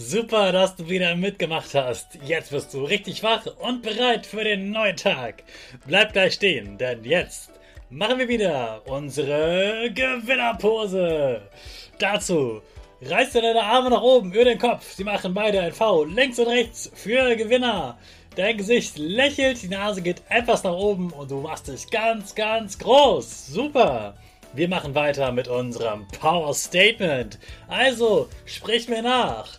Super, dass du wieder mitgemacht hast. Jetzt bist du richtig wach und bereit für den neuen Tag. Bleib gleich stehen, denn jetzt machen wir wieder unsere Gewinnerpose. Dazu reißt du deine Arme nach oben über den Kopf. Sie machen beide ein V links und rechts für Gewinner. Dein Gesicht lächelt, die Nase geht etwas nach oben und du machst dich ganz, ganz groß. Super. Wir machen weiter mit unserem Power Statement. Also, sprich mir nach.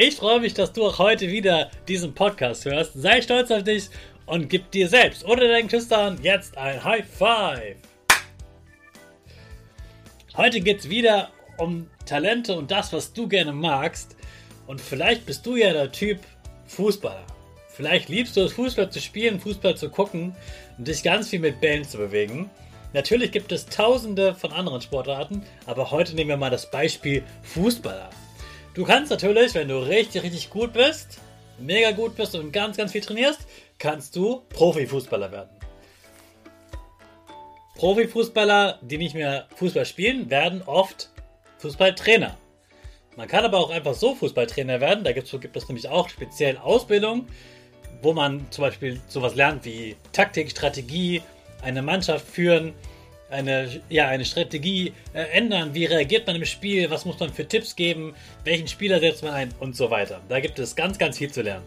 Ich freue mich, dass du auch heute wieder diesen Podcast hörst. Sei stolz auf dich und gib dir selbst oder deinen Küstern jetzt ein High Five. Heute geht es wieder um Talente und das, was du gerne magst. Und vielleicht bist du ja der Typ Fußballer. Vielleicht liebst du es, Fußball zu spielen, Fußball zu gucken und dich ganz viel mit Bällen zu bewegen. Natürlich gibt es tausende von anderen Sportarten, aber heute nehmen wir mal das Beispiel Fußballer. Du kannst natürlich, wenn du richtig, richtig gut bist, mega gut bist und ganz, ganz viel trainierst, kannst du Profifußballer werden. Profifußballer, die nicht mehr Fußball spielen, werden oft Fußballtrainer. Man kann aber auch einfach so Fußballtrainer werden. Da gibt es nämlich auch speziell Ausbildung, wo man zum Beispiel sowas lernt wie Taktik, Strategie, eine Mannschaft führen, eine, ja, eine Strategie äh, ändern. Wie reagiert man im Spiel? Was muss man für Tipps geben? Welchen Spieler setzt man ein? Und so weiter. Da gibt es ganz, ganz viel zu lernen.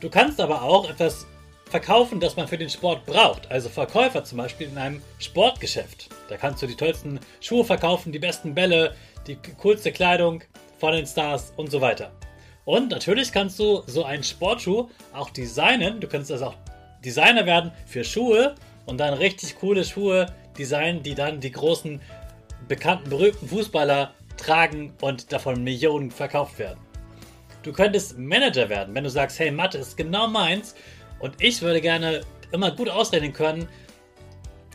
Du kannst aber auch etwas verkaufen, das man für den Sport braucht. Also Verkäufer zum Beispiel in einem Sportgeschäft. Da kannst du die tollsten Schuhe verkaufen, die besten Bälle, die coolste Kleidung von den Stars und so weiter. Und natürlich kannst du so einen Sportschuh auch designen. Du kannst also auch Designer werden für Schuhe und dann richtig coole Schuhe designen, die dann die großen, bekannten, berühmten Fußballer tragen und davon Millionen verkauft werden. Du könntest Manager werden, wenn du sagst, hey, Mathe ist genau meins und ich würde gerne immer gut ausrechnen können,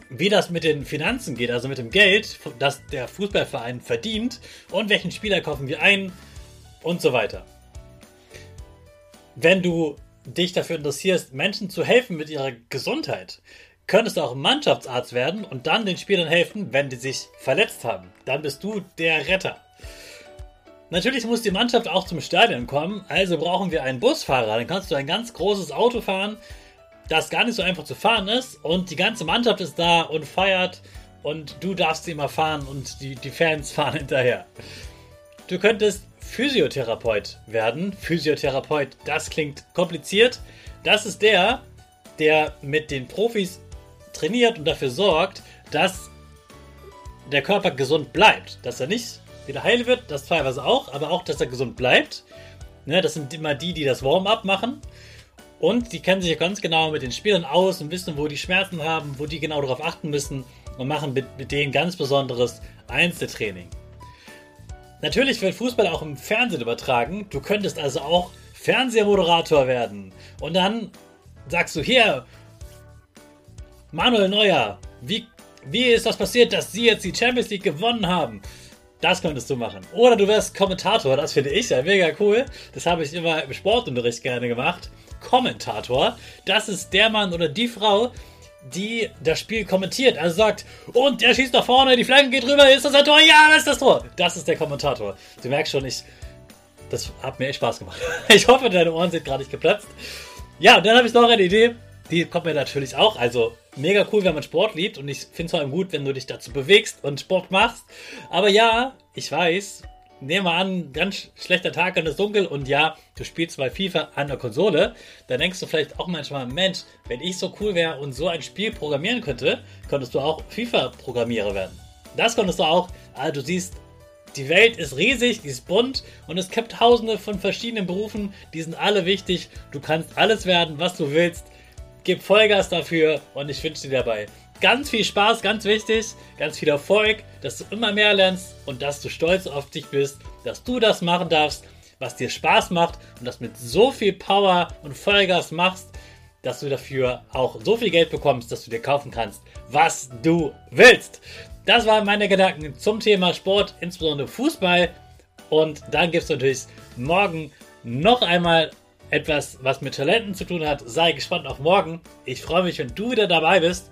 wie das mit den Finanzen geht, also mit dem Geld, das der Fußballverein verdient und welchen Spieler kaufen wir ein und so weiter. Wenn du dich dafür interessierst, Menschen zu helfen mit ihrer Gesundheit, könntest du auch Mannschaftsarzt werden und dann den Spielern helfen, wenn die sich verletzt haben. Dann bist du der Retter. Natürlich muss die Mannschaft auch zum Stadion kommen, also brauchen wir einen Busfahrer. Dann kannst du ein ganz großes Auto fahren, das gar nicht so einfach zu fahren ist und die ganze Mannschaft ist da und feiert und du darfst sie immer fahren und die, die Fans fahren hinterher. Du könntest Physiotherapeut werden. Physiotherapeut, das klingt kompliziert. Das ist der, der mit den Profis trainiert und dafür sorgt, dass der Körper gesund bleibt. Dass er nicht wieder heil wird, das teilweise auch, aber auch, dass er gesund bleibt. Ne, das sind immer die, die das Warm-up machen. Und die kennen sich ganz genau mit den Spielern aus und wissen, wo die Schmerzen haben, wo die genau darauf achten müssen und machen mit, mit denen ganz besonderes Einzeltraining. Natürlich wird Fußball auch im Fernsehen übertragen. Du könntest also auch Fernsehmoderator werden. Und dann sagst du hier, Manuel Neuer, wie, wie ist das passiert, dass sie jetzt die Champions League gewonnen haben? Das könntest du machen. Oder du wärst Kommentator, das finde ich ja mega cool. Das habe ich immer im Sportunterricht gerne gemacht. Kommentator, das ist der Mann oder die Frau, die das Spiel kommentiert. Also sagt, und der schießt nach vorne, die Flanke geht rüber, ist das ein Tor? Ja, das ist das Tor. Das ist der Kommentator. Du merkst schon, ich, das hat mir echt Spaß gemacht. Ich hoffe, deine Ohren sind gerade nicht geplatzt. Ja, und dann habe ich noch eine Idee. Die kommt mir natürlich auch. Also mega cool, wenn man Sport liebt. Und ich finde es vor allem gut, wenn du dich dazu bewegst und Sport machst. Aber ja, ich weiß, nehmen wir an, ganz schlechter Tag und es ist dunkel und ja, du spielst bei FIFA an der Konsole, dann denkst du vielleicht auch manchmal, Mensch, wenn ich so cool wäre und so ein Spiel programmieren könnte, könntest du auch FIFA-Programmierer werden. Das konntest du auch, also du siehst, die Welt ist riesig, die ist bunt und es gibt tausende von verschiedenen Berufen, die sind alle wichtig. Du kannst alles werden, was du willst. Gib Vollgas dafür und ich wünsche dir dabei ganz viel Spaß, ganz wichtig, ganz viel Erfolg, dass du immer mehr lernst und dass du stolz auf dich bist, dass du das machen darfst, was dir Spaß macht und das mit so viel Power und Vollgas machst, dass du dafür auch so viel Geld bekommst, dass du dir kaufen kannst, was du willst. Das waren meine Gedanken zum Thema Sport, insbesondere Fußball. Und dann gibt es natürlich morgen noch einmal etwas, was mit Talenten zu tun hat. Sei gespannt auf morgen. Ich freue mich, wenn du wieder dabei bist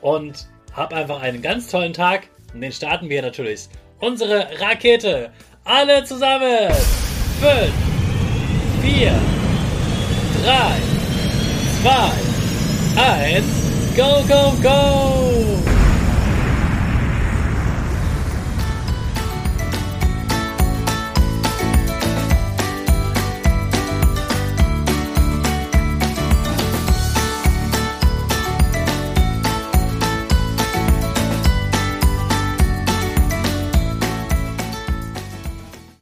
und hab einfach einen ganz tollen Tag. Und den starten wir natürlich. Unsere Rakete. Alle zusammen. 5, 4, 3, 2, 1. Go, go, go!